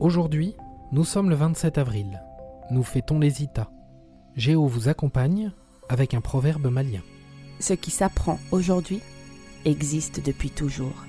Aujourd'hui, nous sommes le 27 avril. Nous fêtons les Ita. Géo vous accompagne avec un proverbe malien. Ce qui s'apprend aujourd'hui existe depuis toujours.